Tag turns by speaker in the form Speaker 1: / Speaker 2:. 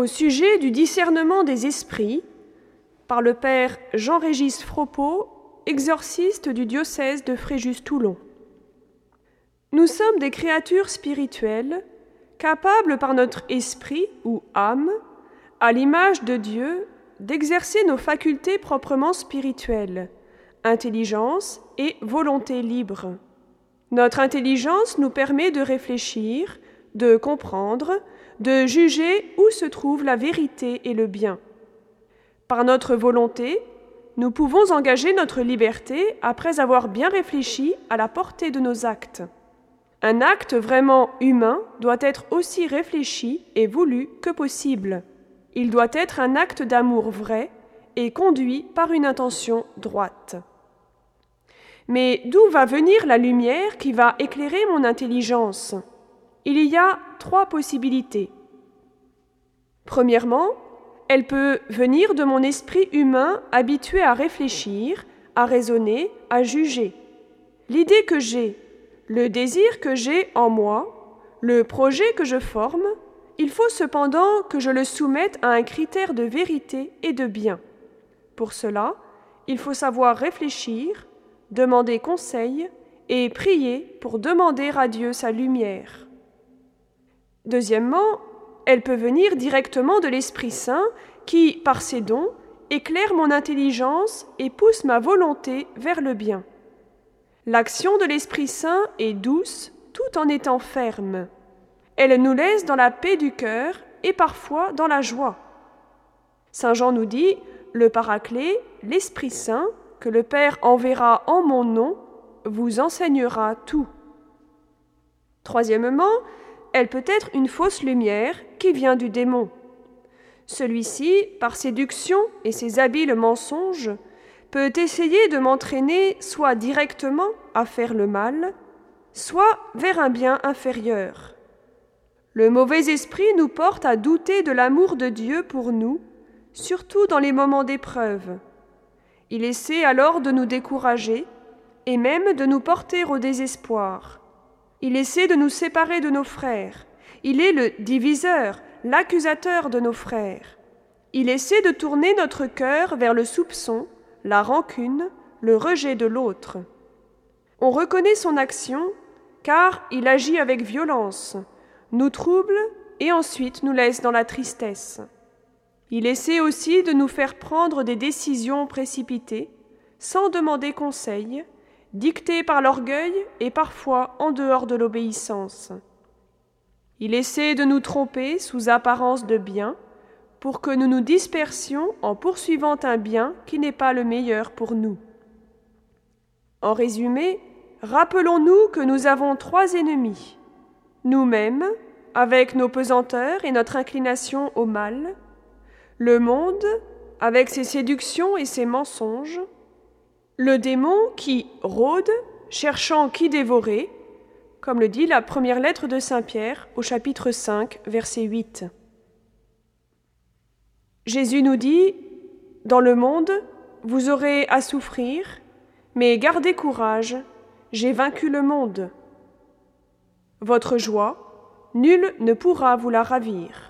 Speaker 1: au sujet du discernement des esprits par le père Jean-Régis Fropeau, exorciste du diocèse de Fréjus-Toulon. Nous sommes des créatures spirituelles, capables par notre esprit ou âme, à l'image de Dieu, d'exercer nos facultés proprement spirituelles, intelligence et volonté libre. Notre intelligence nous permet de réfléchir, de comprendre, de juger où se trouve la vérité et le bien. Par notre volonté, nous pouvons engager notre liberté après avoir bien réfléchi à la portée de nos actes. Un acte vraiment humain doit être aussi réfléchi et voulu que possible. Il doit être un acte d'amour vrai et conduit par une intention droite. Mais d'où va venir la lumière qui va éclairer mon intelligence? Il y a trois possibilités. Premièrement, elle peut venir de mon esprit humain habitué à réfléchir, à raisonner, à juger. L'idée que j'ai, le désir que j'ai en moi, le projet que je forme, il faut cependant que je le soumette à un critère de vérité et de bien. Pour cela, il faut savoir réfléchir, demander conseil et prier pour demander à Dieu sa lumière. Deuxièmement, elle peut venir directement de l'Esprit Saint qui, par ses dons, éclaire mon intelligence et pousse ma volonté vers le bien. L'action de l'Esprit Saint est douce tout en étant ferme. Elle nous laisse dans la paix du cœur et parfois dans la joie. Saint Jean nous dit, le Paraclet, l'Esprit Saint, que le Père enverra en mon nom, vous enseignera tout. Troisièmement, elle peut être une fausse lumière qui vient du démon. Celui-ci, par séduction et ses habiles mensonges, peut essayer de m'entraîner soit directement à faire le mal, soit vers un bien inférieur. Le mauvais esprit nous porte à douter de l'amour de Dieu pour nous, surtout dans les moments d'épreuve. Il essaie alors de nous décourager et même de nous porter au désespoir. Il essaie de nous séparer de nos frères. Il est le diviseur, l'accusateur de nos frères. Il essaie de tourner notre cœur vers le soupçon, la rancune, le rejet de l'autre. On reconnaît son action car il agit avec violence, nous trouble et ensuite nous laisse dans la tristesse. Il essaie aussi de nous faire prendre des décisions précipitées, sans demander conseil, dictées par l'orgueil et parfois en dehors de l'obéissance. Il essaie de nous tromper sous apparence de bien, pour que nous nous dispersions en poursuivant un bien qui n'est pas le meilleur pour nous. En résumé, rappelons-nous que nous avons trois ennemis nous-mêmes, avec nos pesanteurs et notre inclination au mal, le monde, avec ses séductions et ses mensonges, le démon qui rôde, cherchant qui dévorer, comme le dit la première lettre de Saint Pierre au chapitre 5, verset 8. Jésus nous dit, Dans le monde, vous aurez à souffrir, mais gardez courage, j'ai vaincu le monde. Votre joie, nul ne pourra vous la ravir.